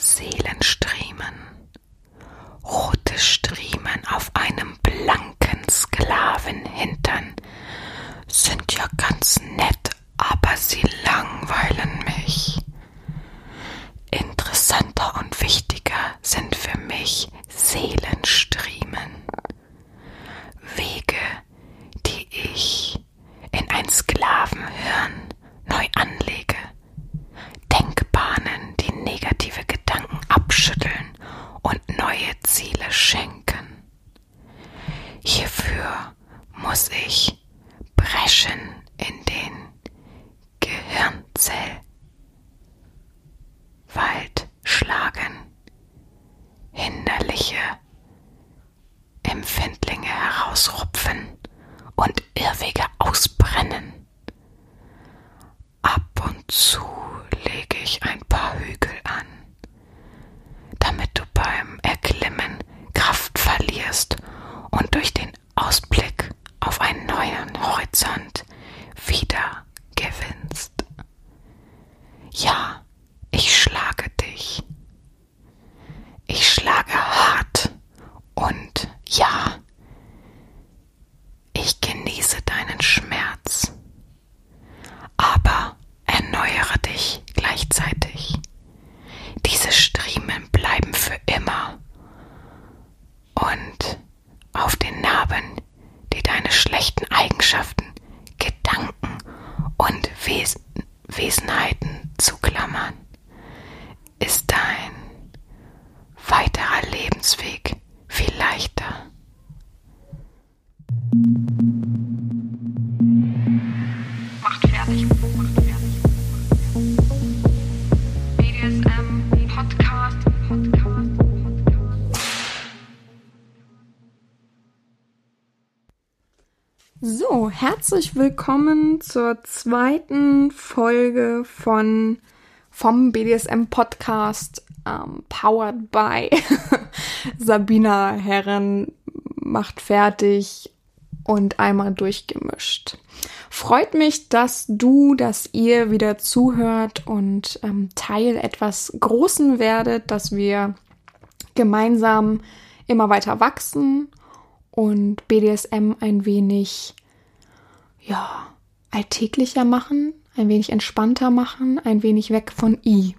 Seelenstriemen. Rote Striemen auf einem blanken Sklavenhintern sind ja ganz nett, herzlich willkommen zur zweiten Folge von vom BDSM Podcast ähm, powered by Sabina Herren macht fertig und einmal durchgemischt. Freut mich, dass du, dass ihr wieder zuhört und ähm, Teil etwas Großen werdet, dass wir gemeinsam immer weiter wachsen und BDSM ein wenig, ja, alltäglicher machen, ein wenig entspannter machen, ein wenig weg von I.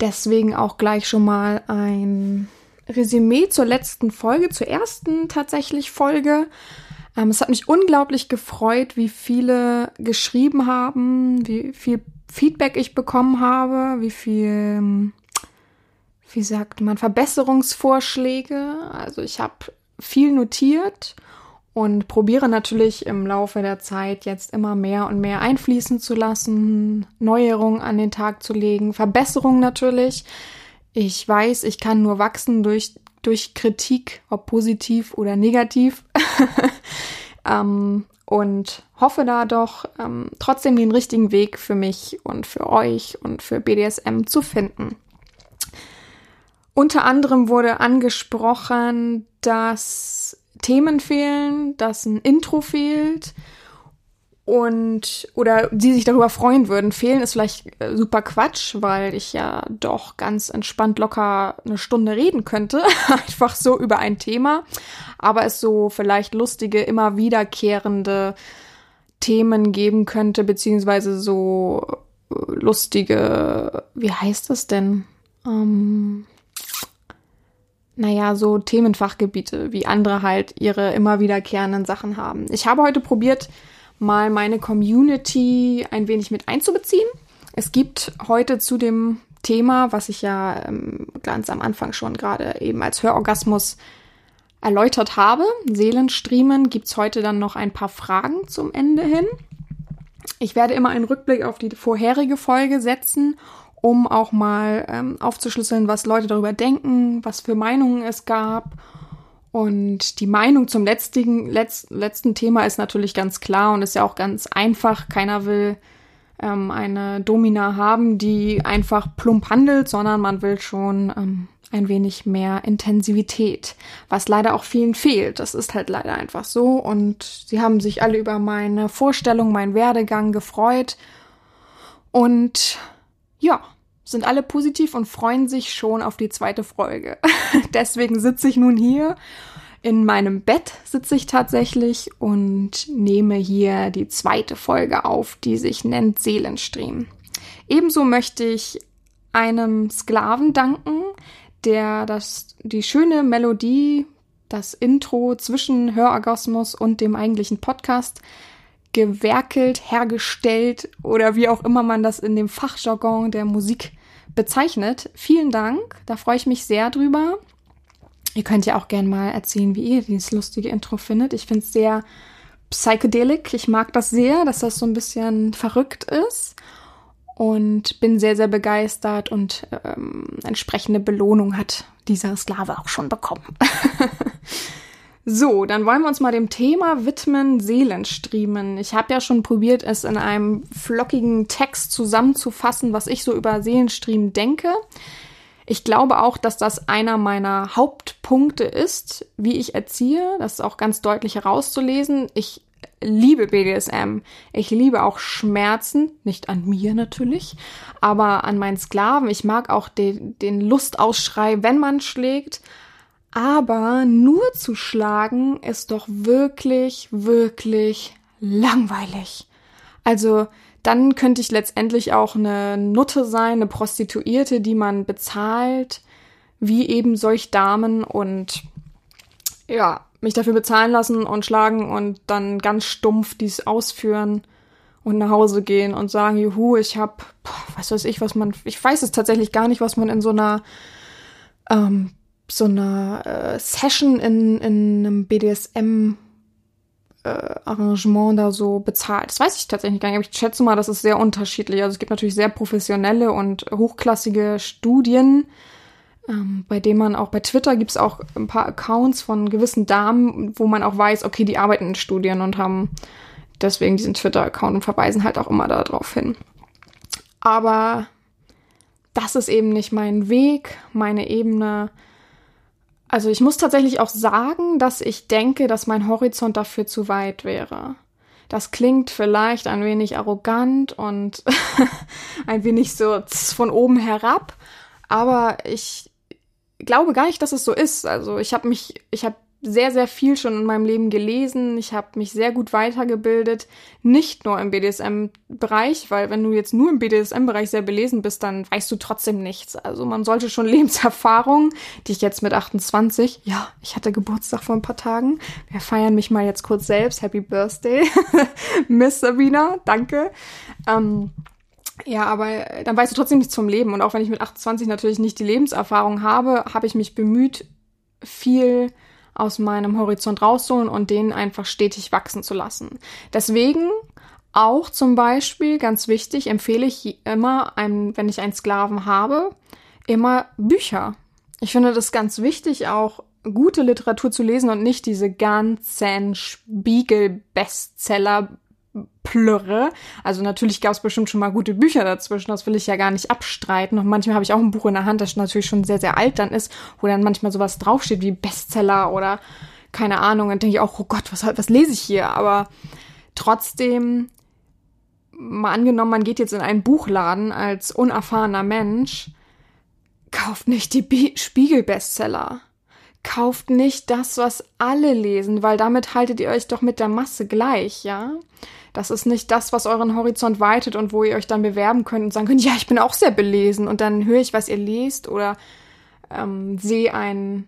Deswegen auch gleich schon mal ein Resümee zur letzten Folge, zur ersten tatsächlich Folge. Ähm, es hat mich unglaublich gefreut, wie viele geschrieben haben, wie viel Feedback ich bekommen habe, wie viel, wie sagt man, Verbesserungsvorschläge. Also ich habe viel notiert und probiere natürlich im Laufe der Zeit jetzt immer mehr und mehr einfließen zu lassen, Neuerungen an den Tag zu legen, Verbesserungen natürlich. Ich weiß, ich kann nur wachsen durch, durch Kritik, ob positiv oder negativ. ähm, und hoffe da doch ähm, trotzdem den richtigen Weg für mich und für euch und für BDSM zu finden. Unter anderem wurde angesprochen, dass Themen fehlen, dass ein Intro fehlt und oder die sich darüber freuen würden. Fehlen ist vielleicht äh, super Quatsch, weil ich ja doch ganz entspannt locker eine Stunde reden könnte, einfach so über ein Thema, aber es so vielleicht lustige, immer wiederkehrende Themen geben könnte, beziehungsweise so äh, lustige, wie heißt das denn? Ähm, naja, so Themenfachgebiete, wie andere halt ihre immer wiederkehrenden Sachen haben. Ich habe heute probiert, mal meine Community ein wenig mit einzubeziehen. Es gibt heute zu dem Thema, was ich ja ähm, ganz am Anfang schon gerade eben als Hörorgasmus erläutert habe, Seelenstriemen, gibt's heute dann noch ein paar Fragen zum Ende hin. Ich werde immer einen Rückblick auf die vorherige Folge setzen um auch mal ähm, aufzuschlüsseln, was Leute darüber denken, was für Meinungen es gab. Und die Meinung zum letztigen, letz, letzten Thema ist natürlich ganz klar und ist ja auch ganz einfach. Keiner will ähm, eine Domina haben, die einfach plump handelt, sondern man will schon ähm, ein wenig mehr Intensivität, was leider auch vielen fehlt. Das ist halt leider einfach so. Und sie haben sich alle über meine Vorstellung, meinen Werdegang gefreut. Und ja, sind alle positiv und freuen sich schon auf die zweite Folge. Deswegen sitze ich nun hier. In meinem Bett sitze ich tatsächlich und nehme hier die zweite Folge auf, die sich nennt Seelenstream. Ebenso möchte ich einem Sklaven danken, der das, die schöne Melodie, das Intro zwischen Hörorgasmus und dem eigentlichen Podcast gewerkelt, hergestellt oder wie auch immer man das in dem Fachjargon der Musik bezeichnet. Vielen Dank, da freue ich mich sehr drüber. Ihr könnt ja auch gerne mal erzählen, wie ihr dieses lustige Intro findet. Ich finde es sehr psychedelic. Ich mag das sehr, dass das so ein bisschen verrückt ist und bin sehr, sehr begeistert und ähm, entsprechende Belohnung hat dieser Sklave auch schon bekommen. so, dann wollen wir uns mal dem Thema widmen, Seelenstriemen. Ich habe ja schon probiert, es in einem flockigen Text zusammenzufassen, was ich so über Seelenstriemen denke. Ich glaube auch, dass das einer meiner Hauptpunkte ist, wie ich erziehe. Das ist auch ganz deutlich herauszulesen. Ich liebe BDSM. Ich liebe auch Schmerzen, nicht an mir natürlich, aber an meinen Sklaven. Ich mag auch den, den Lustausschrei, wenn man schlägt. Aber nur zu schlagen ist doch wirklich, wirklich langweilig. Also dann könnte ich letztendlich auch eine Nutte sein, eine Prostituierte, die man bezahlt, wie eben solch Damen und ja, mich dafür bezahlen lassen und schlagen und dann ganz stumpf dies ausführen und nach Hause gehen und sagen, juhu, ich hab, was weiß ich, was man, ich weiß es tatsächlich gar nicht, was man in so einer, ähm, so einer äh, Session in, in einem BDSM äh, Arrangement da so bezahlt. Das weiß ich tatsächlich gar nicht, aber ich schätze mal, das ist sehr unterschiedlich. Also es gibt natürlich sehr professionelle und hochklassige Studien, ähm, bei dem man auch bei Twitter gibt es auch ein paar Accounts von gewissen Damen, wo man auch weiß, okay, die arbeiten in Studien und haben deswegen diesen Twitter-Account und verweisen halt auch immer darauf hin. Aber das ist eben nicht mein Weg, meine Ebene. Also ich muss tatsächlich auch sagen, dass ich denke, dass mein Horizont dafür zu weit wäre. Das klingt vielleicht ein wenig arrogant und ein wenig so von oben herab, aber ich glaube gar nicht, dass es so ist. Also ich habe mich, ich habe sehr, sehr viel schon in meinem Leben gelesen. Ich habe mich sehr gut weitergebildet, nicht nur im BDSM-Bereich, weil wenn du jetzt nur im BDSM-Bereich sehr belesen bist, dann weißt du trotzdem nichts. Also man sollte schon Lebenserfahrung, die ich jetzt mit 28, ja, ich hatte Geburtstag vor ein paar Tagen. Wir feiern mich mal jetzt kurz selbst. Happy Birthday, Miss Sabina, danke. Ähm, ja, aber dann weißt du trotzdem nichts vom Leben. Und auch wenn ich mit 28 natürlich nicht die Lebenserfahrung habe, habe ich mich bemüht, viel aus meinem Horizont rauszuholen und den einfach stetig wachsen zu lassen. Deswegen auch zum Beispiel, ganz wichtig, empfehle ich immer, einem, wenn ich einen Sklaven habe, immer Bücher. Ich finde das ganz wichtig, auch gute Literatur zu lesen und nicht diese ganzen Spiegel-Bestseller plürre. Also natürlich gab es bestimmt schon mal gute Bücher dazwischen, das will ich ja gar nicht abstreiten. Und manchmal habe ich auch ein Buch in der Hand, das natürlich schon sehr, sehr alt dann ist, wo dann manchmal sowas draufsteht wie Bestseller oder keine Ahnung. Und denke ich auch, oh Gott, was, was lese ich hier? Aber trotzdem, mal angenommen, man geht jetzt in einen Buchladen als unerfahrener Mensch, kauft nicht die Spiegel-Bestseller kauft nicht das, was alle lesen, weil damit haltet ihr euch doch mit der Masse gleich, ja? Das ist nicht das, was euren Horizont weitet und wo ihr euch dann bewerben könnt und sagen könnt, ja, ich bin auch sehr belesen und dann höre ich, was ihr lest oder ähm, sehe ein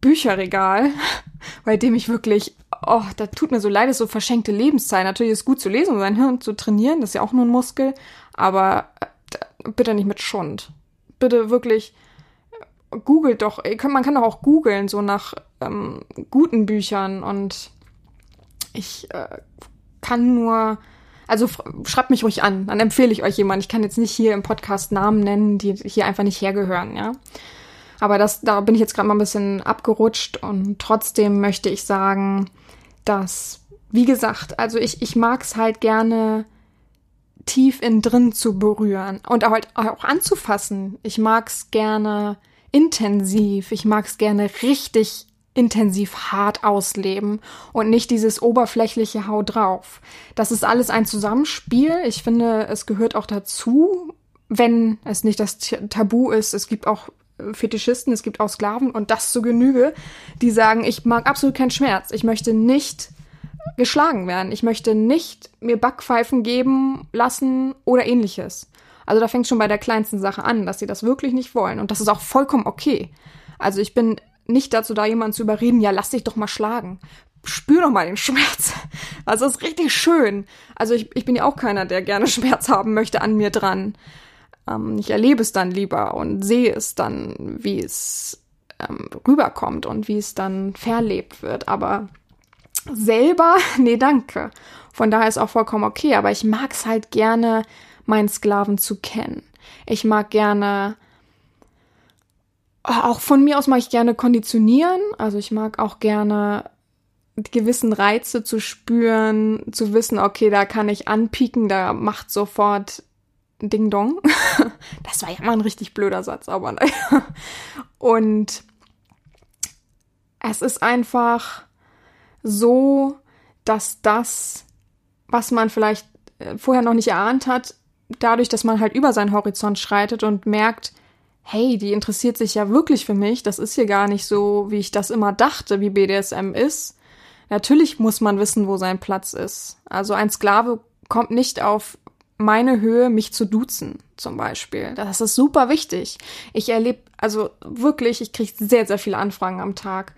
Bücherregal, bei dem ich wirklich, oh, da tut mir so leid, ist so verschenkte Lebenszeit. Natürlich ist es gut zu lesen und sein Hirn zu trainieren, das ist ja auch nur ein Muskel, aber äh, bitte nicht mit Schund. Bitte wirklich äh, googelt doch, man kann doch auch googeln, so nach ähm, guten Büchern und ich äh, kann nur, also schreibt mich ruhig an, dann empfehle ich euch jemanden. Ich kann jetzt nicht hier im Podcast Namen nennen, die hier einfach nicht hergehören, ja. Aber das, da bin ich jetzt gerade mal ein bisschen abgerutscht und trotzdem möchte ich sagen, dass, wie gesagt, also ich, ich mag es halt gerne tief in drin zu berühren und halt auch anzufassen. Ich mag es gerne intensiv, ich mag es gerne richtig intensiv hart ausleben und nicht dieses oberflächliche Hau drauf. Das ist alles ein Zusammenspiel. Ich finde, es gehört auch dazu, wenn es nicht das Tabu ist, es gibt auch äh, Fetischisten, es gibt auch Sklaven und das zu Genüge, die sagen, ich mag absolut keinen Schmerz. Ich möchte nicht geschlagen werden. Ich möchte nicht mir Backpfeifen geben lassen oder ähnliches. Also da fängt schon bei der kleinsten Sache an, dass sie das wirklich nicht wollen. Und das ist auch vollkommen okay. Also ich bin nicht dazu da, jemanden zu überreden, ja, lass dich doch mal schlagen. Spür doch mal den Schmerz. Also ist richtig schön. Also ich, ich bin ja auch keiner, der gerne Schmerz haben möchte an mir dran. Ähm, ich erlebe es dann lieber und sehe es dann, wie es ähm, rüberkommt und wie es dann verlebt wird. Aber selber, nee, danke. Von daher ist auch vollkommen okay, aber ich mag es halt gerne, meinen Sklaven zu kennen. Ich mag gerne, auch von mir aus mag ich gerne konditionieren. Also ich mag auch gerne gewissen Reize zu spüren, zu wissen, okay, da kann ich anpieken, da macht sofort Ding Dong. Das war ja mal ein richtig blöder Satz, aber naja. Und es ist einfach so, dass das, was man vielleicht äh, vorher noch nicht erahnt hat, dadurch, dass man halt über seinen Horizont schreitet und merkt, hey, die interessiert sich ja wirklich für mich, das ist hier gar nicht so, wie ich das immer dachte, wie BDSM ist. Natürlich muss man wissen, wo sein Platz ist. Also ein Sklave kommt nicht auf meine Höhe, mich zu duzen, zum Beispiel. Das ist super wichtig. Ich erlebe, also wirklich, ich kriege sehr, sehr viele Anfragen am Tag.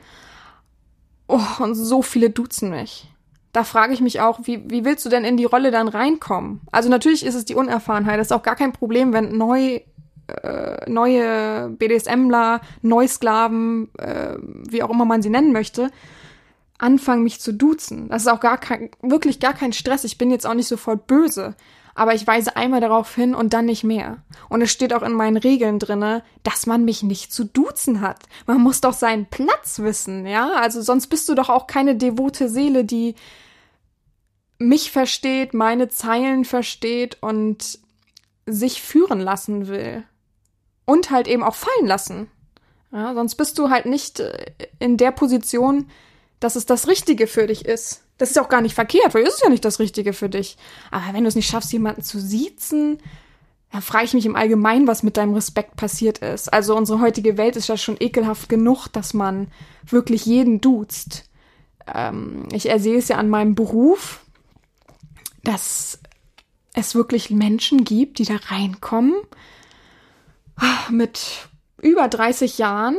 Oh, und so viele duzen mich. Da frage ich mich auch, wie, wie willst du denn in die Rolle dann reinkommen? Also natürlich ist es die Unerfahrenheit. Das ist auch gar kein Problem, wenn neu, äh, neue BDSMler, Neusklaven, äh, wie auch immer man sie nennen möchte, anfangen, mich zu duzen. Das ist auch gar kein, wirklich gar kein Stress. Ich bin jetzt auch nicht sofort böse. Aber ich weise einmal darauf hin und dann nicht mehr. Und es steht auch in meinen Regeln drinne, dass man mich nicht zu duzen hat. Man muss doch seinen Platz wissen, ja? Also sonst bist du doch auch keine devote Seele, die mich versteht, meine Zeilen versteht und sich führen lassen will. Und halt eben auch fallen lassen. Ja, sonst bist du halt nicht äh, in der Position, dass es das Richtige für dich ist. Das ist auch gar nicht verkehrt, weil es ist ja nicht das Richtige für dich. Aber wenn du es nicht schaffst, jemanden zu siezen, dann frage ich mich im Allgemeinen, was mit deinem Respekt passiert ist. Also unsere heutige Welt ist ja schon ekelhaft genug, dass man wirklich jeden duzt. Ähm, ich ersehe es ja an meinem Beruf, dass es wirklich Menschen gibt, die da reinkommen mit über 30 Jahren.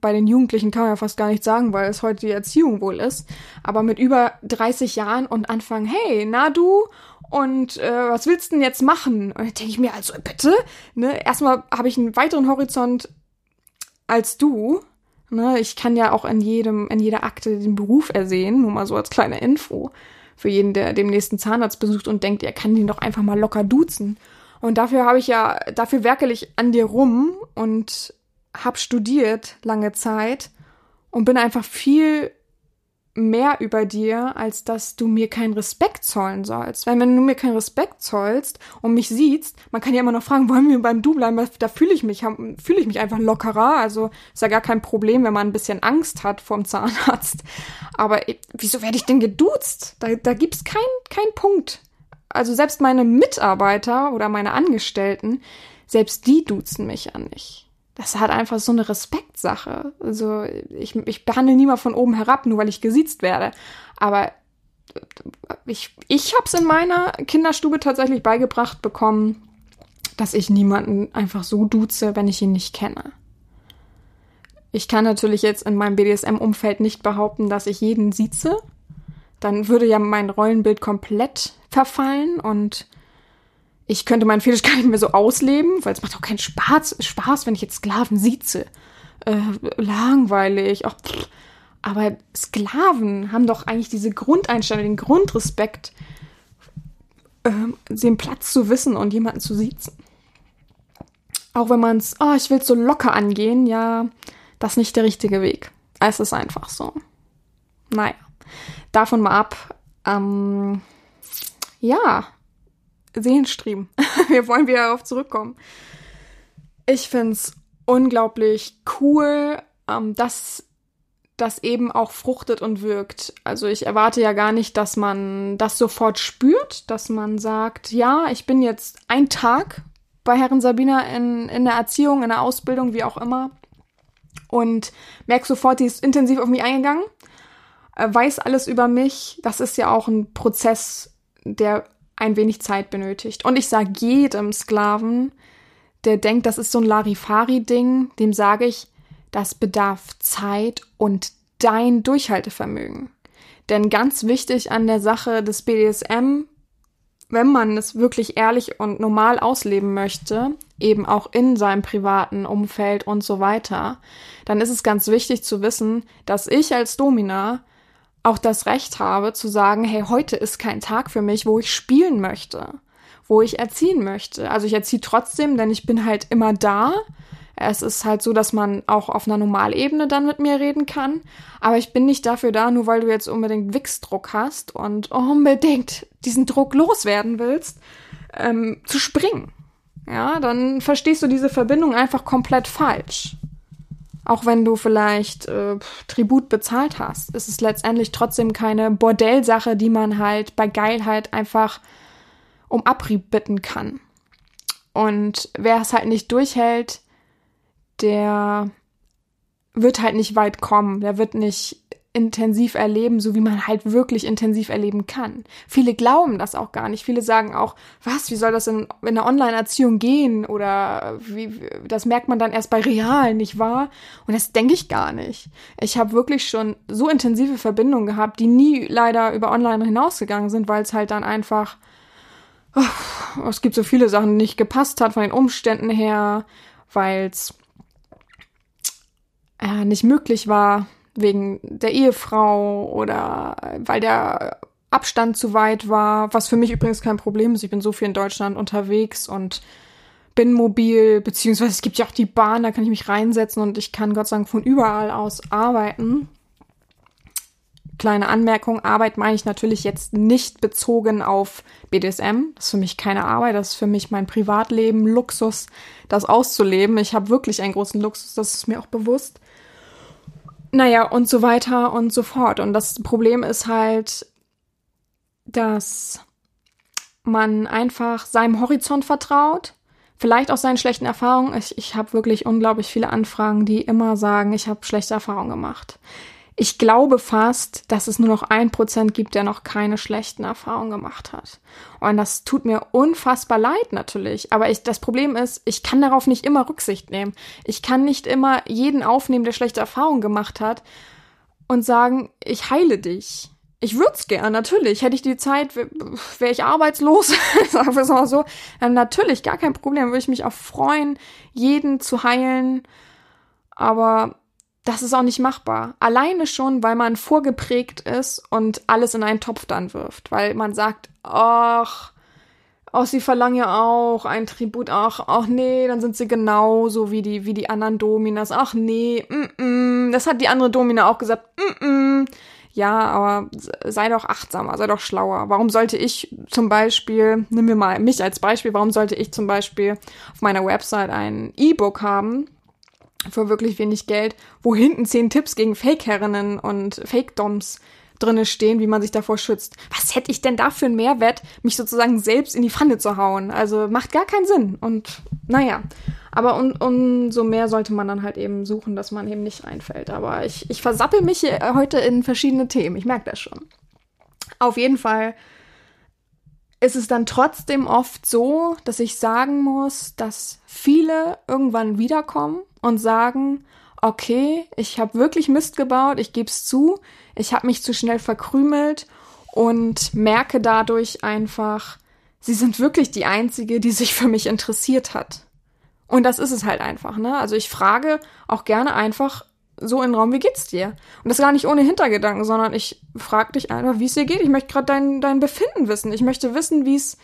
Bei den Jugendlichen kann man ja fast gar nicht sagen, weil es heute die Erziehung wohl ist. Aber mit über 30 Jahren und anfangen, hey, na du, und äh, was willst du denn jetzt machen? Und denke ich mir, also bitte, ne, erstmal habe ich einen weiteren Horizont als du. Ne, ich kann ja auch in jedem, in jeder Akte den Beruf ersehen, nur mal so als kleine Info. Für jeden, der dem nächsten Zahnarzt besucht und denkt, er kann den doch einfach mal locker duzen. Und dafür habe ich ja, dafür werkel ich an dir rum und hab studiert lange Zeit und bin einfach viel mehr über dir, als dass du mir keinen Respekt zollen sollst. Weil wenn du mir keinen Respekt zollst und mich siehst, man kann ja immer noch fragen, wollen wir beim Du bleiben? Da fühle ich mich, fühle ich mich einfach lockerer. Also ist ja gar kein Problem, wenn man ein bisschen Angst hat vorm Zahnarzt. Aber wieso werde ich denn geduzt? Da, da gibt's keinen kein Punkt. Also selbst meine Mitarbeiter oder meine Angestellten, selbst die duzen mich ja nicht das hat einfach so eine Respektsache. Also ich, ich behandle niemand von oben herab, nur weil ich gesiezt werde. Aber ich, ich habe es in meiner Kinderstube tatsächlich beigebracht bekommen, dass ich niemanden einfach so duze, wenn ich ihn nicht kenne. Ich kann natürlich jetzt in meinem BDSM-Umfeld nicht behaupten, dass ich jeden sieze. Dann würde ja mein Rollenbild komplett verfallen und ich könnte meinen Fetisch gar nicht mehr so ausleben, weil es macht auch keinen Spaß, Spaß wenn ich jetzt Sklaven sieze. Äh, langweilig. Ach. Aber Sklaven haben doch eigentlich diese Grundeinstellung, den Grundrespekt, äh, den Platz zu wissen und jemanden zu siezen. Auch wenn man es, oh, ich will es so locker angehen, ja, das ist nicht der richtige Weg. Es ist einfach so. Naja, davon mal ab. Ähm, ja, Sehenstriemen. Wir wollen wieder darauf zurückkommen. Ich find's unglaublich cool, ähm, dass das eben auch fruchtet und wirkt. Also ich erwarte ja gar nicht, dass man das sofort spürt, dass man sagt, ja, ich bin jetzt ein Tag bei Herren Sabina in, in der Erziehung, in der Ausbildung, wie auch immer. Und merke sofort, die ist intensiv auf mich eingegangen, weiß alles über mich. Das ist ja auch ein Prozess, der ein wenig Zeit benötigt. Und ich sage jedem Sklaven, der denkt, das ist so ein Larifari-Ding, dem sage ich, das bedarf Zeit und dein Durchhaltevermögen. Denn ganz wichtig an der Sache des BDSM, wenn man es wirklich ehrlich und normal ausleben möchte, eben auch in seinem privaten Umfeld und so weiter, dann ist es ganz wichtig zu wissen, dass ich als Domina auch das Recht habe zu sagen, hey, heute ist kein Tag für mich, wo ich spielen möchte, wo ich erziehen möchte. Also ich erziehe trotzdem, denn ich bin halt immer da. Es ist halt so, dass man auch auf einer Normalebene dann mit mir reden kann. Aber ich bin nicht dafür da, nur weil du jetzt unbedingt Wichsdruck hast und unbedingt diesen Druck loswerden willst, ähm, zu springen. Ja, dann verstehst du diese Verbindung einfach komplett falsch. Auch wenn du vielleicht äh, Tribut bezahlt hast, ist es letztendlich trotzdem keine Bordellsache, die man halt bei Geilheit einfach um Abrieb bitten kann. Und wer es halt nicht durchhält, der wird halt nicht weit kommen. Der wird nicht intensiv erleben, so wie man halt wirklich intensiv erleben kann. Viele glauben das auch gar nicht. Viele sagen auch, was, wie soll das in, in einer Online-Erziehung gehen? Oder wie, das merkt man dann erst bei Real, nicht wahr? Und das denke ich gar nicht. Ich habe wirklich schon so intensive Verbindungen gehabt, die nie leider über Online hinausgegangen sind, weil es halt dann einfach, oh, es gibt so viele Sachen, die nicht gepasst hat von den Umständen her, weil es äh, nicht möglich war, wegen der Ehefrau oder weil der Abstand zu weit war, was für mich übrigens kein Problem ist. Ich bin so viel in Deutschland unterwegs und bin mobil, beziehungsweise es gibt ja auch die Bahn, da kann ich mich reinsetzen und ich kann Gott sei Dank von überall aus arbeiten. Kleine Anmerkung, Arbeit meine ich natürlich jetzt nicht bezogen auf BDSM. Das ist für mich keine Arbeit, das ist für mich mein Privatleben, Luxus, das auszuleben. Ich habe wirklich einen großen Luxus, das ist mir auch bewusst. Naja, und so weiter und so fort. Und das Problem ist halt, dass man einfach seinem Horizont vertraut, vielleicht auch seinen schlechten Erfahrungen. Ich, ich habe wirklich unglaublich viele Anfragen, die immer sagen, ich habe schlechte Erfahrungen gemacht ich glaube fast, dass es nur noch ein Prozent gibt, der noch keine schlechten Erfahrungen gemacht hat. Und das tut mir unfassbar leid natürlich. Aber ich, das Problem ist, ich kann darauf nicht immer Rücksicht nehmen. Ich kann nicht immer jeden aufnehmen, der schlechte Erfahrungen gemacht hat und sagen, ich heile dich. Ich würde es gern, natürlich. Hätte ich die Zeit, wäre ich arbeitslos, sagen wir es mal so. Dann natürlich, gar kein Problem, würde ich mich auch freuen, jeden zu heilen. Aber das ist auch nicht machbar. Alleine schon, weil man vorgeprägt ist und alles in einen Topf dann wirft. Weil man sagt, ach, oh, sie verlangen ja auch ein Tribut, ach, ach nee, dann sind sie genauso wie die, wie die anderen Dominas. Ach nee, mm, mm, das hat die andere Domina auch gesagt, mm, mm. Ja, aber sei doch achtsamer, sei doch schlauer. Warum sollte ich zum Beispiel, nimm mir mal mich als Beispiel, warum sollte ich zum Beispiel auf meiner Website ein E-Book haben, für wirklich wenig Geld, wo hinten zehn Tipps gegen Fake-Herrinnen und Fake-Doms drinne stehen, wie man sich davor schützt. Was hätte ich denn da für einen Mehrwert, mich sozusagen selbst in die Pfanne zu hauen? Also macht gar keinen Sinn. Und naja, aber um, umso mehr sollte man dann halt eben suchen, dass man eben nicht reinfällt. Aber ich, ich versappel mich heute in verschiedene Themen. Ich merke das schon. Auf jeden Fall ist es dann trotzdem oft so, dass ich sagen muss, dass viele irgendwann wiederkommen und sagen, okay, ich habe wirklich Mist gebaut, ich gebe es zu, ich habe mich zu schnell verkrümelt und merke dadurch einfach, sie sind wirklich die Einzige, die sich für mich interessiert hat. Und das ist es halt einfach, ne? Also ich frage auch gerne einfach so in den Raum, wie geht's dir? Und das gar nicht ohne Hintergedanken, sondern ich frage dich einfach, wie es dir geht. Ich möchte gerade dein, dein Befinden wissen. Ich möchte wissen, wie es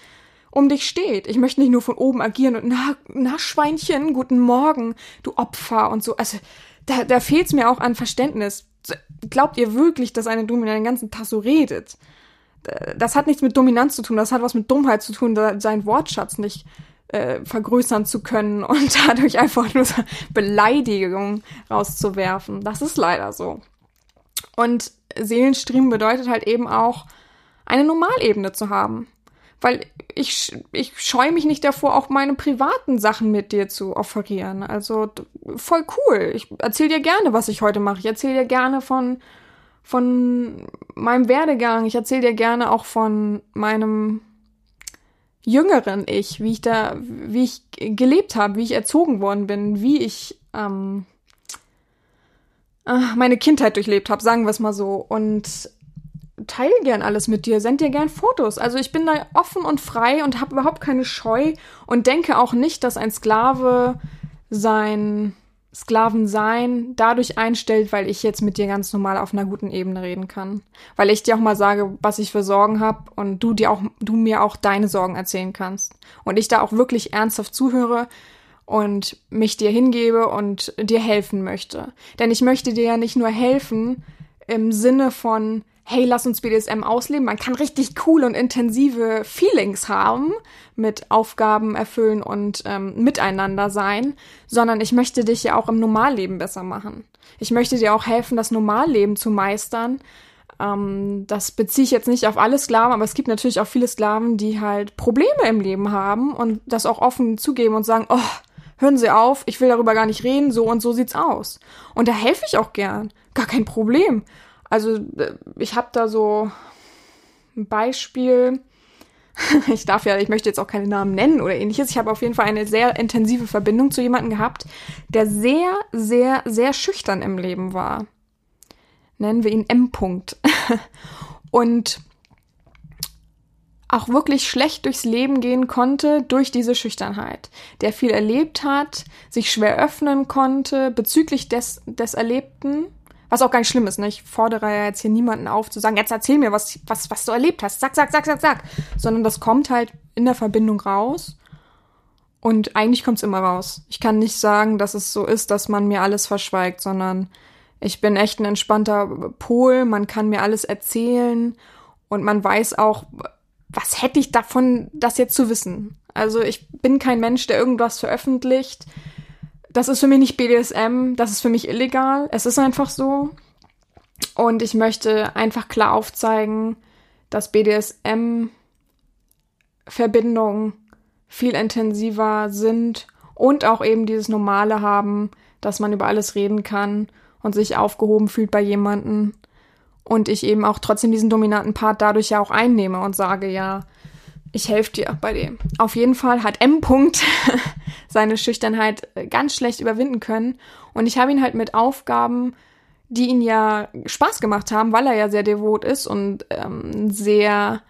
um dich steht. Ich möchte nicht nur von oben agieren und na, na Schweinchen, guten Morgen, du Opfer und so. Also da, da fehlt es mir auch an Verständnis. Glaubt ihr wirklich, dass eine Domina den ganzen Tag so redet? Das hat nichts mit Dominanz zu tun, das hat was mit Dummheit zu tun, seinen Wortschatz nicht äh, vergrößern zu können und dadurch einfach nur Beleidigungen rauszuwerfen. Das ist leider so. Und Seelenstream bedeutet halt eben auch, eine Normalebene zu haben weil ich, ich scheue mich nicht davor, auch meine privaten Sachen mit dir zu offerieren. Also voll cool. Ich erzähle dir gerne, was ich heute mache. Ich erzähle dir gerne von, von meinem Werdegang. Ich erzähle dir gerne auch von meinem jüngeren Ich, wie ich da, wie ich gelebt habe, wie ich erzogen worden bin, wie ich ähm, äh, meine Kindheit durchlebt habe, sagen wir es mal so. Und teile gern alles mit dir, send dir gern Fotos. Also ich bin da offen und frei und habe überhaupt keine Scheu und denke auch nicht, dass ein Sklave sein Sklavensein dadurch einstellt, weil ich jetzt mit dir ganz normal auf einer guten Ebene reden kann. Weil ich dir auch mal sage, was ich für Sorgen habe und du dir auch, du mir auch deine Sorgen erzählen kannst. Und ich da auch wirklich ernsthaft zuhöre und mich dir hingebe und dir helfen möchte. Denn ich möchte dir ja nicht nur helfen im Sinne von, hey, lass uns BDSM ausleben. Man kann richtig coole und intensive Feelings haben mit Aufgaben erfüllen und ähm, miteinander sein, sondern ich möchte dich ja auch im Normalleben besser machen. Ich möchte dir auch helfen, das Normalleben zu meistern. Ähm, das beziehe ich jetzt nicht auf alle Sklaven, aber es gibt natürlich auch viele Sklaven, die halt Probleme im Leben haben und das auch offen zugeben und sagen, oh, hören Sie auf, ich will darüber gar nicht reden, so und so sieht's aus. Und da helfe ich auch gern. Gar kein Problem. Also äh, ich habe da so ein Beispiel. Ich darf ja, ich möchte jetzt auch keine Namen nennen oder ähnliches. Ich habe auf jeden Fall eine sehr intensive Verbindung zu jemandem gehabt, der sehr, sehr, sehr schüchtern im Leben war. Nennen wir ihn M. -Punkt. Und auch wirklich schlecht durchs Leben gehen konnte durch diese Schüchternheit. Der viel erlebt hat, sich schwer öffnen konnte bezüglich des, des Erlebten was auch gar nicht schlimm ist, ne? Ich fordere ja jetzt hier niemanden auf zu sagen, jetzt erzähl mir, was, was, was du erlebt hast. Sag, sag, sag, sag, sag. Sondern das kommt halt in der Verbindung raus. Und eigentlich kommt's immer raus. Ich kann nicht sagen, dass es so ist, dass man mir alles verschweigt, sondern ich bin echt ein entspannter Pol. Man kann mir alles erzählen. Und man weiß auch, was hätte ich davon, das jetzt zu wissen? Also ich bin kein Mensch, der irgendwas veröffentlicht das ist für mich nicht BDSM, das ist für mich illegal. Es ist einfach so. Und ich möchte einfach klar aufzeigen, dass BDSM-Verbindungen viel intensiver sind und auch eben dieses Normale haben, dass man über alles reden kann und sich aufgehoben fühlt bei jemanden. Und ich eben auch trotzdem diesen dominanten Part dadurch ja auch einnehme und sage, ja, ich helfe dir bei dem. Auf jeden Fall hat M. -Punkt seine Schüchternheit äh, ganz schlecht überwinden können. Und ich habe ihn halt mit Aufgaben, die ihn ja Spaß gemacht haben, weil er ja sehr devot ist und ähm, sehr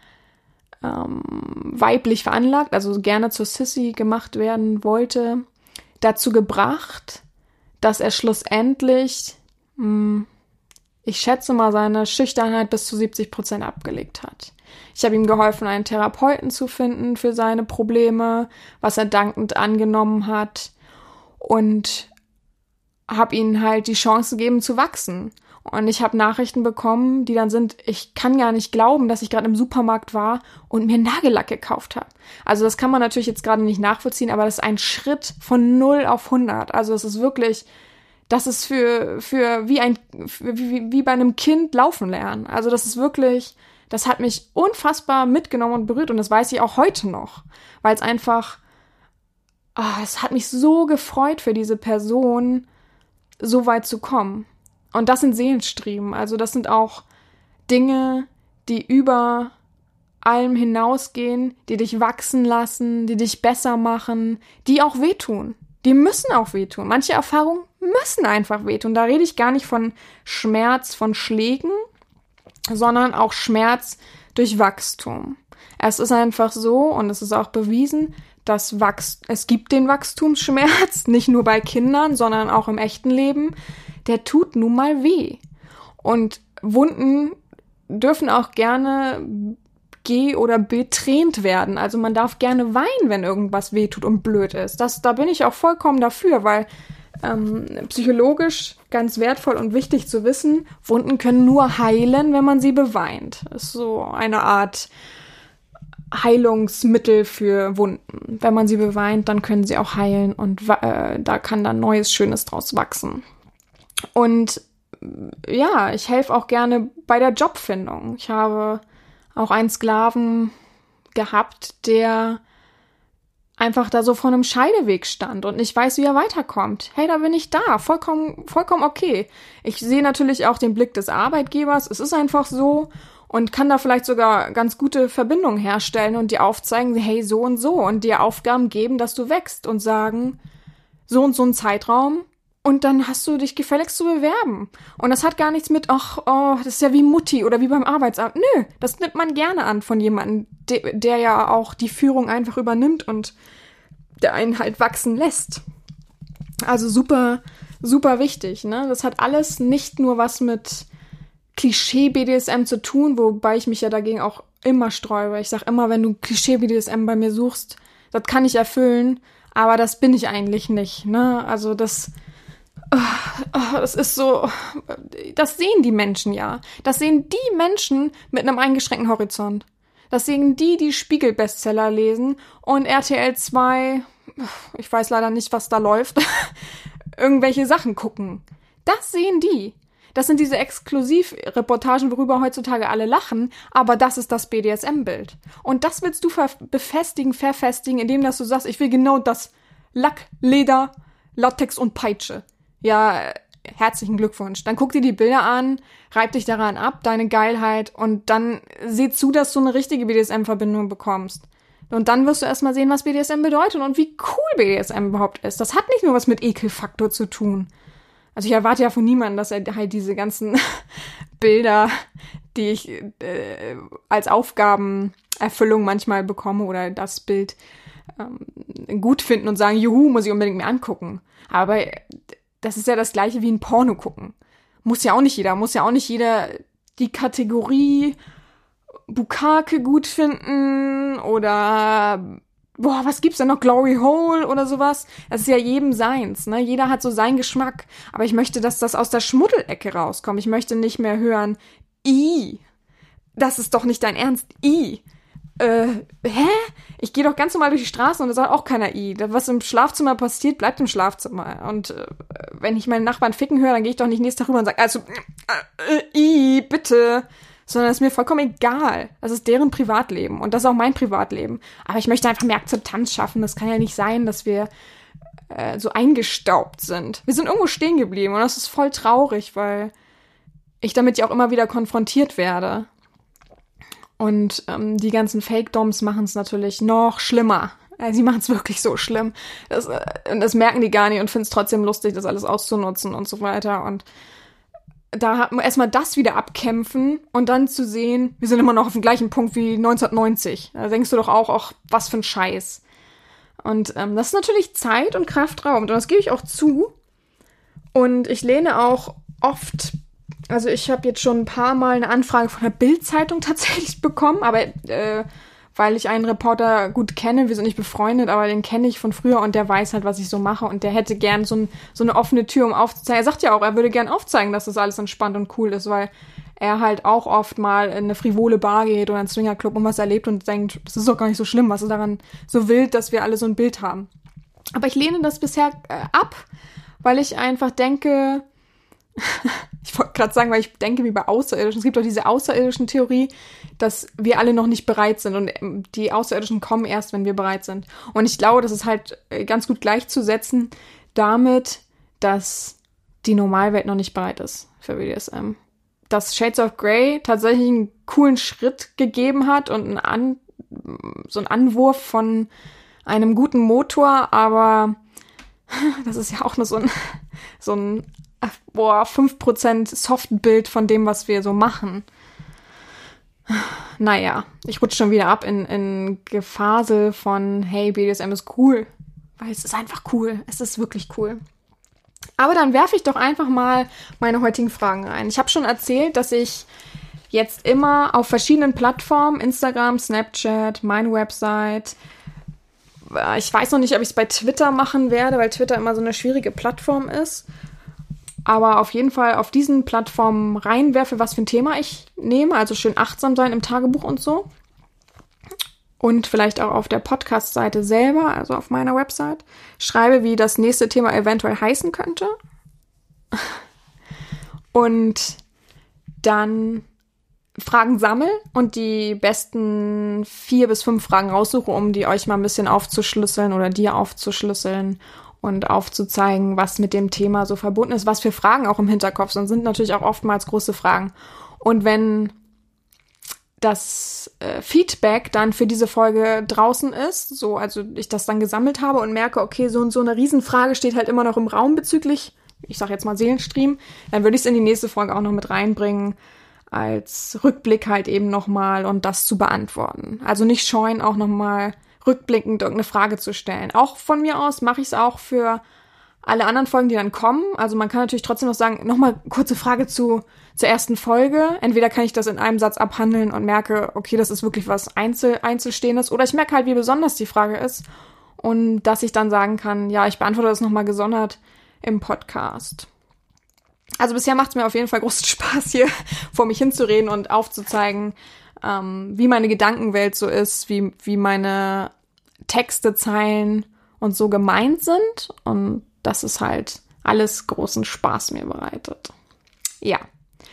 ähm, weiblich veranlagt, also gerne zur Sissy gemacht werden wollte, dazu gebracht, dass er schlussendlich, mh, hm, ich schätze mal, seine Schüchternheit bis zu 70 Prozent abgelegt hat. Ich habe ihm geholfen, einen Therapeuten zu finden für seine Probleme, was er dankend angenommen hat und habe ihnen halt die Chance gegeben zu wachsen. Und ich habe Nachrichten bekommen, die dann sind, ich kann gar nicht glauben, dass ich gerade im Supermarkt war und mir Nagellack gekauft habe. Also das kann man natürlich jetzt gerade nicht nachvollziehen, aber das ist ein Schritt von 0 auf 100. Also es ist wirklich, das ist für, für wie ein, wie, wie bei einem Kind laufen lernen. Also das ist wirklich, das hat mich unfassbar mitgenommen und berührt und das weiß ich auch heute noch, weil es einfach, oh, es hat mich so gefreut für diese Person, so weit zu kommen. Und das sind Seelenstriemen, also das sind auch Dinge, die über allem hinausgehen, die dich wachsen lassen, die dich besser machen, die auch wehtun. Die müssen auch wehtun. Manche Erfahrungen müssen einfach wehtun. Da rede ich gar nicht von Schmerz, von Schlägen, sondern auch Schmerz durch Wachstum. Es ist einfach so und es ist auch bewiesen, dass Wachs es gibt den Wachstumsschmerz, nicht nur bei Kindern, sondern auch im echten Leben. Der tut nun mal weh. Und Wunden dürfen auch gerne geh- oder betränt werden. Also man darf gerne weinen, wenn irgendwas wehtut und blöd ist. Das, da bin ich auch vollkommen dafür, weil ähm, psychologisch ganz wertvoll und wichtig zu wissen, Wunden können nur heilen, wenn man sie beweint. Das ist so eine Art Heilungsmittel für Wunden. Wenn man sie beweint, dann können sie auch heilen und äh, da kann dann Neues, Schönes draus wachsen. Und ja, ich helfe auch gerne bei der Jobfindung. Ich habe auch einen Sklaven gehabt, der einfach da so vor einem Scheideweg stand und nicht weiß, wie er weiterkommt. Hey, da bin ich da. Vollkommen, vollkommen okay. Ich sehe natürlich auch den Blick des Arbeitgebers. Es ist einfach so und kann da vielleicht sogar ganz gute Verbindungen herstellen und dir aufzeigen, hey, so und so und dir Aufgaben geben, dass du wächst und sagen, so und so ein Zeitraum und dann hast du dich gefälligst zu bewerben. Und das hat gar nichts mit, ach, oh, das ist ja wie Mutti oder wie beim Arbeitsamt. Nö, das nimmt man gerne an von jemandem, der, der ja auch die Führung einfach übernimmt und der einen halt wachsen lässt. Also super, super wichtig, ne? Das hat alles nicht nur was mit Klischee-BDSM zu tun, wobei ich mich ja dagegen auch immer sträube. Ich sag immer, wenn du Klischee-BDSM bei mir suchst, das kann ich erfüllen, aber das bin ich eigentlich nicht, ne? Also das, das ist so, das sehen die Menschen ja. Das sehen die Menschen mit einem eingeschränkten Horizont. Das sehen die, die Spiegel-Bestseller lesen und RTL 2, ich weiß leider nicht, was da läuft, irgendwelche Sachen gucken. Das sehen die. Das sind diese Exklusivreportagen, worüber heutzutage alle lachen, aber das ist das BDSM-Bild. Und das willst du befestigen, verfestigen, indem dass du sagst, ich will genau das Lack, Leder, Latex und Peitsche ja, herzlichen Glückwunsch. Dann guck dir die Bilder an, reib dich daran ab, deine Geilheit und dann seh zu, dass du eine richtige BDSM-Verbindung bekommst. Und dann wirst du erstmal sehen, was BDSM bedeutet und wie cool BDSM überhaupt ist. Das hat nicht nur was mit Ekelfaktor zu tun. Also ich erwarte ja von niemandem, dass er halt diese ganzen Bilder, die ich äh, als Aufgabenerfüllung manchmal bekomme oder das Bild ähm, gut finden und sagen, juhu, muss ich unbedingt mir angucken. Aber das ist ja das gleiche wie ein Porno gucken. Muss ja auch nicht jeder, muss ja auch nicht jeder die Kategorie Bukake gut finden oder boah, was gibt's denn noch? Glory Hole oder sowas? Das ist ja jedem seins, ne? Jeder hat so seinen Geschmack. Aber ich möchte, dass das aus der Schmuddelecke rauskommt. Ich möchte nicht mehr hören, i, das ist doch nicht dein Ernst, i äh, hä? Ich gehe doch ganz normal durch die Straße und da sagt auch keiner I. Was im Schlafzimmer passiert, bleibt im Schlafzimmer. Und äh, wenn ich meinen Nachbarn ficken höre, dann gehe ich doch nicht nächsten Tag rüber und sage, also, äh, äh, I, bitte. Sondern es ist mir vollkommen egal. Das ist deren Privatleben und das ist auch mein Privatleben. Aber ich möchte einfach mehr Akzeptanz schaffen. Das kann ja nicht sein, dass wir äh, so eingestaubt sind. Wir sind irgendwo stehen geblieben und das ist voll traurig, weil ich damit ja auch immer wieder konfrontiert werde. Und ähm, die ganzen Fake-Doms machen es natürlich noch schlimmer. Äh, sie machen es wirklich so schlimm. Das, äh, das merken die gar nicht und finden es trotzdem lustig, das alles auszunutzen und so weiter. Und da hat man erstmal das wieder abkämpfen und dann zu sehen, wir sind immer noch auf dem gleichen Punkt wie 1990. Da denkst du doch auch, ach, was für ein Scheiß. Und ähm, das ist natürlich Zeit und Kraftraum. Und das gebe ich auch zu. Und ich lehne auch oft also ich habe jetzt schon ein paar Mal eine Anfrage von der Bild-Zeitung tatsächlich bekommen, aber äh, weil ich einen Reporter gut kenne, wir sind nicht befreundet, aber den kenne ich von früher und der weiß halt, was ich so mache und der hätte gern so, ein, so eine offene Tür, um aufzuzeigen. Er sagt ja auch, er würde gern aufzeigen, dass das alles entspannt und cool ist, weil er halt auch oft mal in eine frivole Bar geht oder einen Swingerclub und was erlebt und denkt, das ist doch gar nicht so schlimm, was ist daran so wild, dass wir alle so ein Bild haben. Aber ich lehne das bisher äh, ab, weil ich einfach denke, ich wollte gerade sagen, weil ich denke wie bei Außerirdischen. Es gibt doch diese außerirdischen Theorie, dass wir alle noch nicht bereit sind und ähm, die Außerirdischen kommen erst, wenn wir bereit sind. Und ich glaube, das ist halt äh, ganz gut gleichzusetzen damit, dass die Normalwelt noch nicht bereit ist für BDSM. Dass Shades of Grey tatsächlich einen coolen Schritt gegeben hat und einen An so einen Anwurf von einem guten Motor, aber das ist ja auch nur so ein, so ein boah, 5% Softbild von dem, was wir so machen. Naja, ich rutsche schon wieder ab in, in Gefasel von, hey, BDSM ist cool. Weil es ist einfach cool. Es ist wirklich cool. Aber dann werfe ich doch einfach mal meine heutigen Fragen rein. Ich habe schon erzählt, dass ich jetzt immer auf verschiedenen Plattformen, Instagram, Snapchat, meine Website, äh, ich weiß noch nicht, ob ich es bei Twitter machen werde, weil Twitter immer so eine schwierige Plattform ist aber auf jeden Fall auf diesen Plattformen reinwerfe, was für ein Thema ich nehme. Also schön achtsam sein im Tagebuch und so. Und vielleicht auch auf der Podcast-Seite selber, also auf meiner Website, schreibe, wie das nächste Thema eventuell heißen könnte. Und dann Fragen sammle und die besten vier bis fünf Fragen raussuche, um die euch mal ein bisschen aufzuschlüsseln oder dir aufzuschlüsseln und aufzuzeigen, was mit dem Thema so verbunden ist, was für Fragen auch im Hinterkopf sind, sind natürlich auch oftmals große Fragen. Und wenn das äh, Feedback dann für diese Folge draußen ist, so also ich das dann gesammelt habe und merke, okay, so und so eine Riesenfrage steht halt immer noch im Raum bezüglich, ich sag jetzt mal Seelenstream, dann würde ich es in die nächste Folge auch noch mit reinbringen als Rückblick halt eben nochmal und das zu beantworten. Also nicht scheuen, auch nochmal rückblickend irgendeine Frage zu stellen. Auch von mir aus mache ich es auch für alle anderen Folgen, die dann kommen. Also man kann natürlich trotzdem noch sagen, nochmal kurze Frage zu, zur ersten Folge. Entweder kann ich das in einem Satz abhandeln und merke, okay, das ist wirklich was Einzel Einzelstehendes. Oder ich merke halt, wie besonders die Frage ist. Und dass ich dann sagen kann, ja, ich beantworte das nochmal gesondert im Podcast. Also bisher macht es mir auf jeden Fall großen Spaß, hier vor mich hinzureden und aufzuzeigen, ähm, wie meine Gedankenwelt so ist, wie, wie meine Texte, Zeilen und so gemeint sind. Und dass es halt alles großen Spaß mir bereitet. Ja.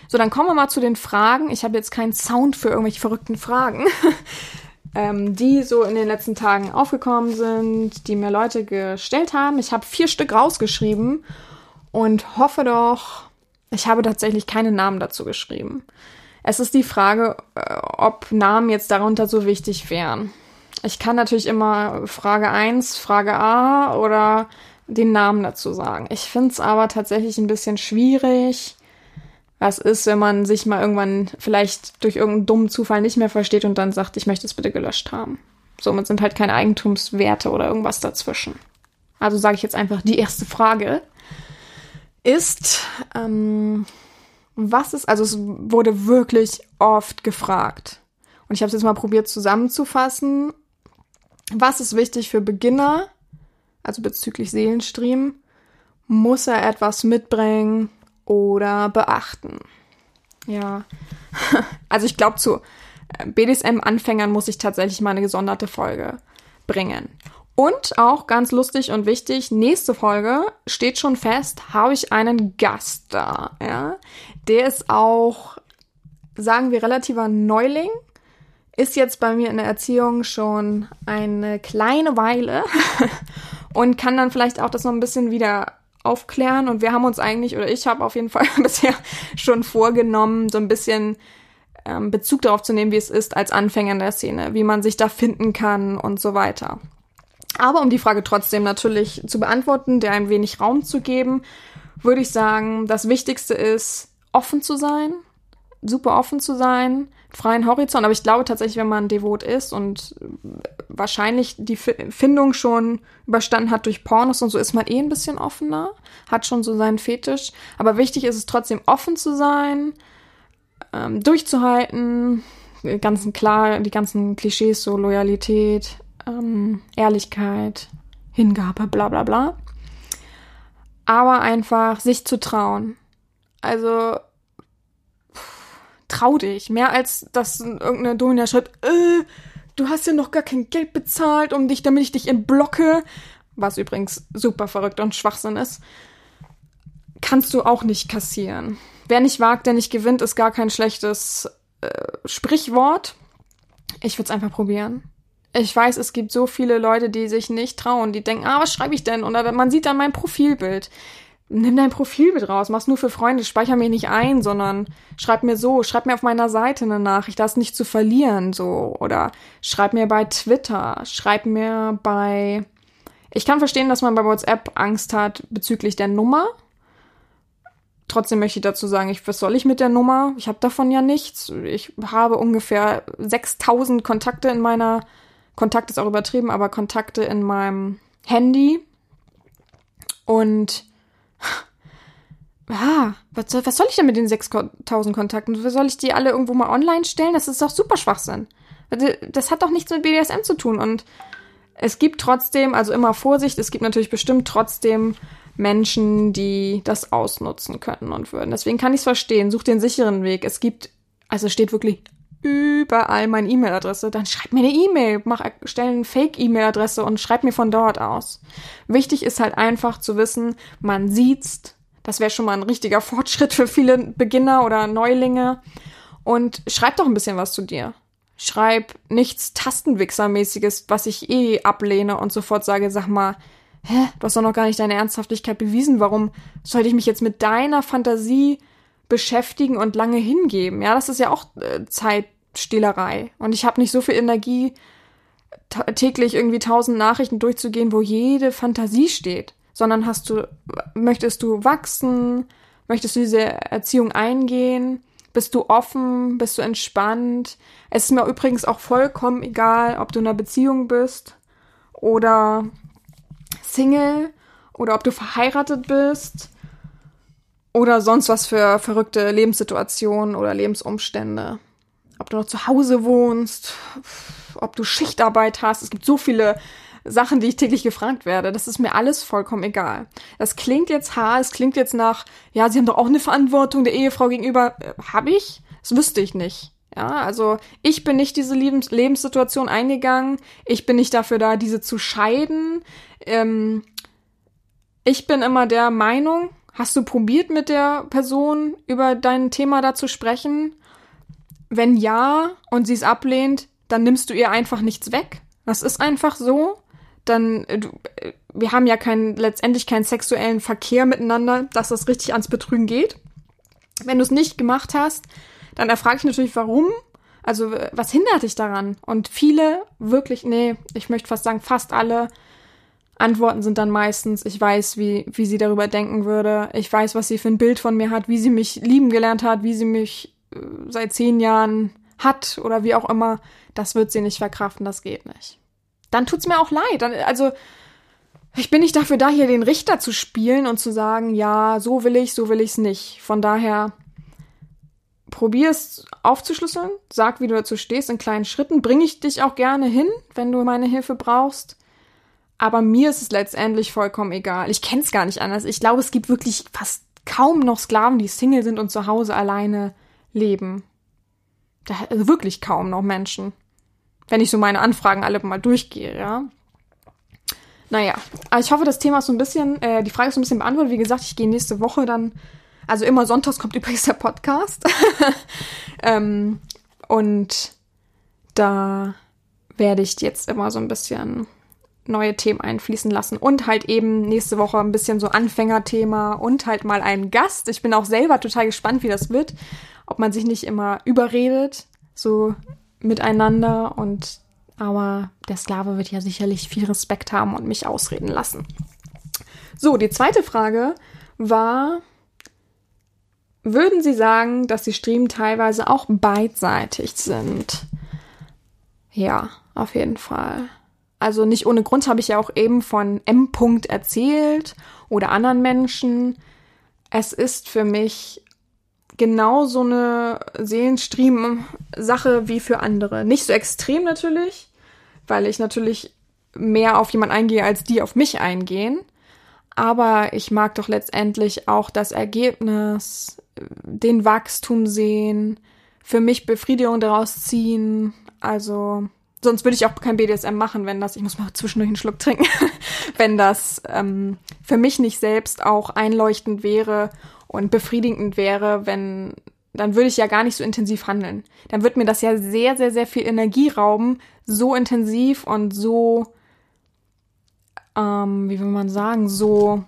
So, dann kommen wir mal zu den Fragen. Ich habe jetzt keinen Sound für irgendwelche verrückten Fragen, ähm, die so in den letzten Tagen aufgekommen sind, die mir Leute gestellt haben. Ich habe vier Stück rausgeschrieben und hoffe doch, ich habe tatsächlich keine Namen dazu geschrieben. Es ist die Frage, äh, ob Namen jetzt darunter so wichtig wären. Ich kann natürlich immer Frage 1, Frage A oder den Namen dazu sagen. Ich finde es aber tatsächlich ein bisschen schwierig. Was ist, wenn man sich mal irgendwann vielleicht durch irgendeinen dummen Zufall nicht mehr versteht und dann sagt, ich möchte es bitte gelöscht haben. Somit sind halt keine Eigentumswerte oder irgendwas dazwischen. Also sage ich jetzt einfach die erste Frage ist, ähm, was ist, also es wurde wirklich oft gefragt. Und ich habe es jetzt mal probiert zusammenzufassen. Was ist wichtig für Beginner also bezüglich Seelenstream, muss er etwas mitbringen oder beachten. Ja, also ich glaube, zu äh, BDSM-Anfängern muss ich tatsächlich mal eine gesonderte Folge bringen. Und auch ganz lustig und wichtig, nächste Folge steht schon fest, habe ich einen Gast da. Ja? Der ist auch, sagen wir, relativer Neuling. Ist jetzt bei mir in der Erziehung schon eine kleine Weile und kann dann vielleicht auch das noch ein bisschen wieder aufklären. Und wir haben uns eigentlich, oder ich habe auf jeden Fall bisher schon vorgenommen, so ein bisschen ähm, Bezug darauf zu nehmen, wie es ist als Anfänger in der Szene, wie man sich da finden kann und so weiter. Aber um die Frage trotzdem natürlich zu beantworten, der ein wenig Raum zu geben, würde ich sagen, das Wichtigste ist, offen zu sein, super offen zu sein, freien Horizont. Aber ich glaube tatsächlich, wenn man devot ist und wahrscheinlich die Findung schon überstanden hat durch Pornos und so, ist man eh ein bisschen offener, hat schon so seinen Fetisch. Aber wichtig ist es trotzdem offen zu sein, ähm, durchzuhalten, ganzen klar, die ganzen Klischees, so Loyalität, ähm, Ehrlichkeit, Hingabe, bla bla bla. Aber einfach sich zu trauen. Also trau dich. Mehr als dass irgendeine Domina schreibt, äh, du hast ja noch gar kein Geld bezahlt, um dich, damit ich dich entblocke. Was übrigens super verrückt und Schwachsinn ist. Kannst du auch nicht kassieren. Wer nicht wagt, der nicht gewinnt, ist gar kein schlechtes äh, Sprichwort. Ich würde es einfach probieren. Ich weiß, es gibt so viele Leute, die sich nicht trauen, die denken, ah, was schreibe ich denn? Oder man sieht dann mein Profilbild nimm dein Profilbild raus, mach's nur für Freunde, speicher mir nicht ein, sondern schreib mir so, schreib mir auf meiner Seite eine Nachricht, das nicht zu verlieren, so. Oder schreib mir bei Twitter, schreib mir bei. Ich kann verstehen, dass man bei WhatsApp Angst hat bezüglich der Nummer. Trotzdem möchte ich dazu sagen, ich, was soll ich mit der Nummer? Ich habe davon ja nichts. Ich habe ungefähr 6000 Kontakte in meiner, Kontakt ist auch übertrieben, aber Kontakte in meinem Handy. Und ja, was soll, was soll ich denn mit den 6000 Kontakten? Soll ich die alle irgendwo mal online stellen? Das ist doch super Schwachsinn. Also, das hat doch nichts mit BDSM zu tun. Und es gibt trotzdem, also immer Vorsicht, es gibt natürlich bestimmt trotzdem Menschen, die das ausnutzen können und würden. Deswegen kann ich es verstehen. Such den sicheren Weg. Es gibt, also steht wirklich überall meine E-Mail-Adresse. Dann schreib mir eine E-Mail, mach, stell eine Fake-E-Mail-Adresse und schreib mir von dort aus. Wichtig ist halt einfach zu wissen, man sieht's, das wäre schon mal ein richtiger Fortschritt für viele Beginner oder Neulinge. und schreib doch ein bisschen was zu dir. Schreib nichts Tastenwichsermäßiges, was ich eh ablehne und sofort sage, sag mal, hä, du hast doch noch gar nicht deine Ernsthaftigkeit bewiesen. Warum sollte ich mich jetzt mit deiner Fantasie beschäftigen und lange hingeben? Ja, das ist ja auch äh, Zeitstehlerei. Und ich habe nicht so viel Energie, täglich irgendwie tausend Nachrichten durchzugehen, wo jede Fantasie steht, sondern hast du, möchtest du wachsen, möchtest du diese Erziehung eingehen, bist du offen, bist du entspannt. Es ist mir übrigens auch vollkommen egal, ob du in einer Beziehung bist oder Single oder ob du verheiratet bist oder sonst was für verrückte Lebenssituationen oder Lebensumstände. Ob du noch zu Hause wohnst, ob du Schichtarbeit hast. Es gibt so viele Sachen, die ich täglich gefragt werde. Das ist mir alles vollkommen egal. Das klingt jetzt hart, es klingt jetzt nach, ja, sie haben doch auch eine Verantwortung der Ehefrau gegenüber. Äh, hab ich? Das wüsste ich nicht. Ja, also ich bin nicht diese Lebens Lebenssituation eingegangen. Ich bin nicht dafür da, diese zu scheiden. Ähm, ich bin immer der Meinung, hast du probiert mit der Person über dein Thema da zu sprechen? Wenn ja und sie es ablehnt, dann nimmst du ihr einfach nichts weg. Das ist einfach so. Dann, äh, du, äh, wir haben ja keinen, letztendlich keinen sexuellen Verkehr miteinander, dass das richtig ans Betrügen geht. Wenn du es nicht gemacht hast, dann erfrage ich natürlich, warum. Also, was hindert dich daran? Und viele, wirklich, nee, ich möchte fast sagen, fast alle Antworten sind dann meistens, ich weiß, wie, wie sie darüber denken würde. Ich weiß, was sie für ein Bild von mir hat, wie sie mich lieben gelernt hat, wie sie mich äh, seit zehn Jahren hat oder wie auch immer, das wird sie nicht verkraften, das geht nicht. Dann tut's mir auch leid. Dann, also, ich bin nicht dafür da, hier den Richter zu spielen und zu sagen, ja, so will ich, so will ich's nicht. Von daher, probier es aufzuschlüsseln, sag, wie du dazu stehst in kleinen Schritten, bringe ich dich auch gerne hin, wenn du meine Hilfe brauchst. Aber mir ist es letztendlich vollkommen egal. Ich kenn's gar nicht anders. Ich glaube, es gibt wirklich fast kaum noch Sklaven, die Single sind und zu Hause alleine leben. Da, also wirklich kaum noch Menschen. Wenn ich so meine Anfragen alle mal durchgehe, ja. Naja, also ich hoffe, das Thema ist so ein bisschen, äh, die Frage ist so ein bisschen beantwortet. Wie gesagt, ich gehe nächste Woche dann, also immer sonntags kommt übrigens der Podcast. ähm, und da werde ich jetzt immer so ein bisschen neue Themen einfließen lassen und halt eben nächste Woche ein bisschen so Anfängerthema und halt mal einen Gast. Ich bin auch selber total gespannt, wie das wird ob man sich nicht immer überredet, so miteinander und aber der Sklave wird ja sicherlich viel Respekt haben und mich ausreden lassen. So, die zweite Frage war, würden Sie sagen, dass die Streamen teilweise auch beidseitig sind? Ja, auf jeden Fall. Also nicht ohne Grund habe ich ja auch eben von M. -Punkt erzählt oder anderen Menschen. Es ist für mich genau so eine Seelenstream-Sache wie für andere. Nicht so extrem natürlich, weil ich natürlich mehr auf jemanden eingehe, als die auf mich eingehen. Aber ich mag doch letztendlich auch das Ergebnis, den Wachstum sehen, für mich Befriedigung daraus ziehen. Also, sonst würde ich auch kein BDSM machen, wenn das, ich muss mal zwischendurch einen Schluck trinken, wenn das ähm, für mich nicht selbst auch einleuchtend wäre und befriedigend wäre, wenn, dann würde ich ja gar nicht so intensiv handeln. Dann wird mir das ja sehr, sehr, sehr viel Energie rauben, so intensiv und so, ähm, wie will man sagen, so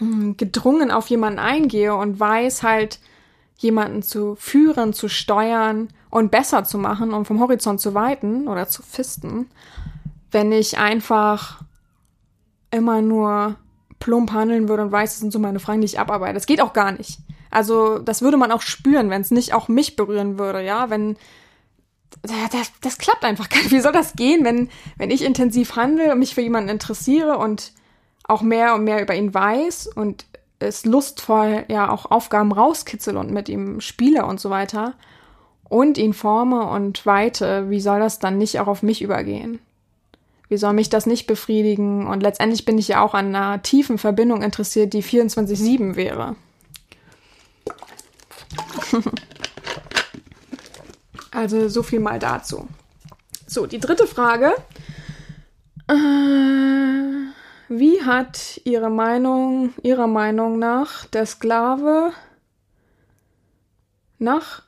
mh, gedrungen auf jemanden eingehe und weiß halt, jemanden zu führen, zu steuern und besser zu machen und vom Horizont zu weiten oder zu fisten, wenn ich einfach immer nur plump handeln würde und weiß, das sind so meine Fragen, die ich abarbeite. Das geht auch gar nicht. Also, das würde man auch spüren, wenn es nicht auch mich berühren würde, ja, wenn das, das klappt einfach gar nicht. Wie soll das gehen, wenn, wenn ich intensiv handle und mich für jemanden interessiere und auch mehr und mehr über ihn weiß und es lustvoll ja auch Aufgaben rauskitzel und mit ihm spiele und so weiter und ihn forme und weite, wie soll das dann nicht auch auf mich übergehen? Wie soll mich das nicht befriedigen? Und letztendlich bin ich ja auch an einer tiefen Verbindung interessiert, die 24-7 wäre. also so viel mal dazu. So, die dritte Frage. Äh, wie hat Ihre Meinung, Ihrer Meinung nach der Sklave nach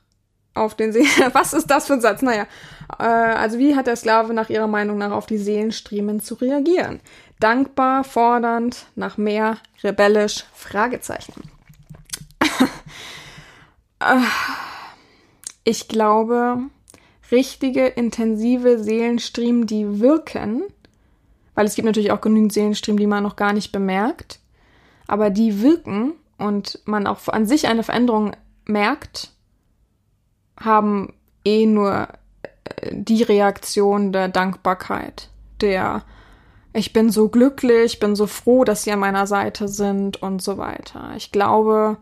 auf den Seelen. Was ist das für ein Satz? Naja, äh, also wie hat der Sklave nach ihrer Meinung nach auf die Seelenstriemen zu reagieren? Dankbar, fordernd, nach mehr, rebellisch, Fragezeichen. Äh, ich glaube, richtige, intensive Seelenstriemen, die wirken, weil es gibt natürlich auch genügend Seelenstriemen, die man noch gar nicht bemerkt, aber die wirken und man auch an sich eine Veränderung merkt, haben eh nur äh, die Reaktion der Dankbarkeit, der ich bin so glücklich, bin so froh, dass sie an meiner Seite sind und so weiter. Ich glaube,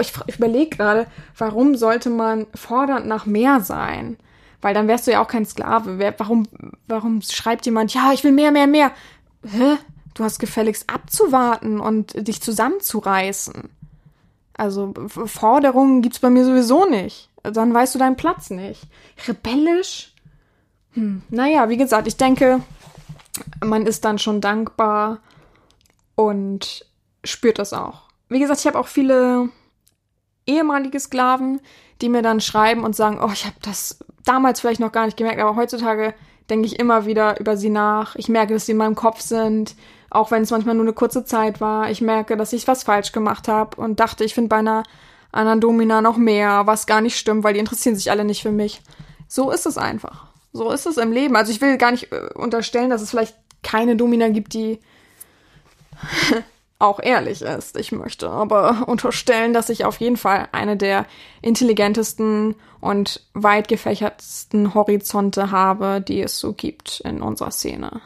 ich, ich überlege gerade, warum sollte man fordernd nach mehr sein? Weil dann wärst du ja auch kein Sklave. Wer, warum, warum schreibt jemand, ja, ich will mehr, mehr, mehr? Hä? Du hast gefälligst abzuwarten und dich zusammenzureißen. Also Forderungen gibt's bei mir sowieso nicht. Dann weißt du deinen Platz nicht. Rebellisch? Hm. Naja, wie gesagt, ich denke, man ist dann schon dankbar und spürt das auch. Wie gesagt, ich habe auch viele ehemalige Sklaven, die mir dann schreiben und sagen, oh, ich habe das damals vielleicht noch gar nicht gemerkt, aber heutzutage denke ich immer wieder über sie nach. Ich merke, dass sie in meinem Kopf sind, auch wenn es manchmal nur eine kurze Zeit war. Ich merke, dass ich was falsch gemacht habe und dachte, ich finde bei einer anderen Domina noch mehr, was gar nicht stimmt, weil die interessieren sich alle nicht für mich. So ist es einfach. So ist es im Leben. Also ich will gar nicht äh, unterstellen, dass es vielleicht keine Domina gibt, die auch ehrlich ist. Ich möchte aber unterstellen, dass ich auf jeden Fall eine der intelligentesten und weit gefächertsten Horizonte habe, die es so gibt in unserer Szene.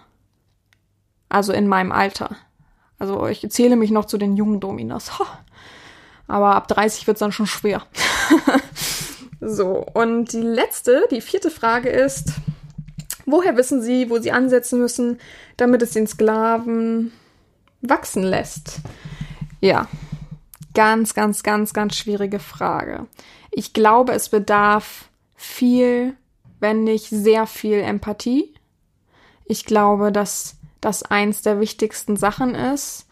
Also in meinem Alter. Also ich zähle mich noch zu den jungen Dominas. Aber ab 30 wird es dann schon schwer. so, und die letzte, die vierte Frage ist, woher wissen Sie, wo Sie ansetzen müssen, damit es den Sklaven wachsen lässt? Ja, ganz, ganz, ganz, ganz schwierige Frage. Ich glaube, es bedarf viel, wenn nicht sehr viel Empathie. Ich glaube, dass das eins der wichtigsten Sachen ist.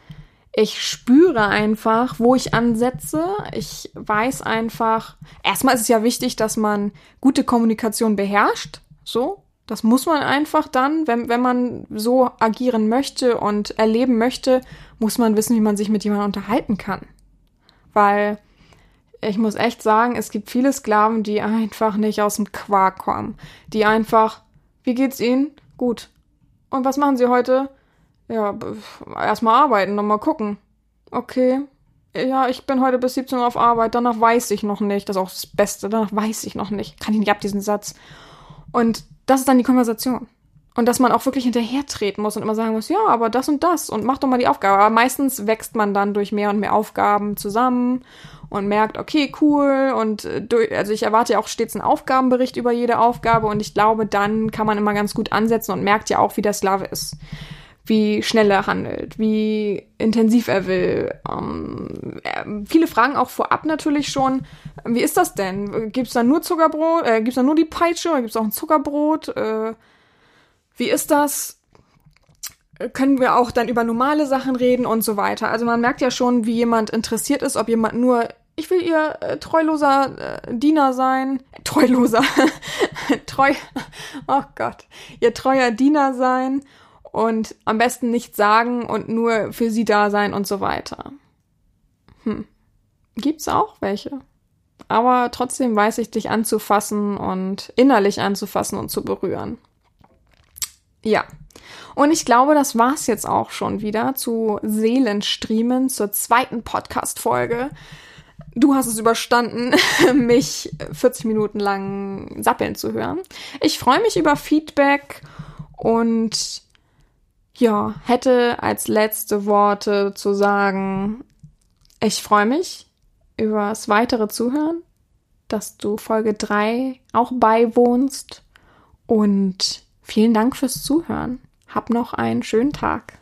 Ich spüre einfach, wo ich ansetze. Ich weiß einfach, erstmal ist es ja wichtig, dass man gute Kommunikation beherrscht. So, das muss man einfach dann, wenn, wenn man so agieren möchte und erleben möchte, muss man wissen, wie man sich mit jemandem unterhalten kann. Weil ich muss echt sagen, es gibt viele Sklaven, die einfach nicht aus dem Quark kommen. Die einfach, wie geht's Ihnen? Gut. Und was machen Sie heute? Ja, erstmal arbeiten, dann mal gucken. Okay. Ja, ich bin heute bis 17 Uhr auf Arbeit, danach weiß ich noch nicht. Das ist auch das Beste, danach weiß ich noch nicht. Kann ich nicht ab, diesen Satz. Und das ist dann die Konversation. Und dass man auch wirklich hinterher treten muss und immer sagen muss, ja, aber das und das und mach doch mal die Aufgabe. Aber meistens wächst man dann durch mehr und mehr Aufgaben zusammen und merkt, okay, cool. Und äh, also ich erwarte ja auch stets einen Aufgabenbericht über jede Aufgabe und ich glaube, dann kann man immer ganz gut ansetzen und merkt ja auch, wie der Sklave ist. Wie schnell er handelt, wie intensiv er will. Ähm, äh, viele fragen auch vorab natürlich schon, wie ist das denn? Gibt's da nur Zuckerbrot? Äh, gibt's da nur die Peitsche oder gibt's auch ein Zuckerbrot? Äh, wie ist das? Können wir auch dann über normale Sachen reden und so weiter. Also man merkt ja schon, wie jemand interessiert ist, ob jemand nur, ich will ihr äh, treuloser äh, Diener sein, treuloser, treu, oh Gott, ihr treuer Diener sein und am besten nichts sagen und nur für sie da sein und so weiter. Hm. Gibt's auch welche. Aber trotzdem weiß ich dich anzufassen und innerlich anzufassen und zu berühren. Ja. Und ich glaube, das war's jetzt auch schon wieder zu Seelenstriemen, zur zweiten Podcast-Folge. Du hast es überstanden, mich 40 Minuten lang sappeln zu hören. Ich freue mich über Feedback und ja, hätte als letzte Worte zu sagen, ich freue mich über das weitere Zuhören, dass du Folge 3 auch beiwohnst und Vielen Dank fürs Zuhören. Hab noch einen schönen Tag.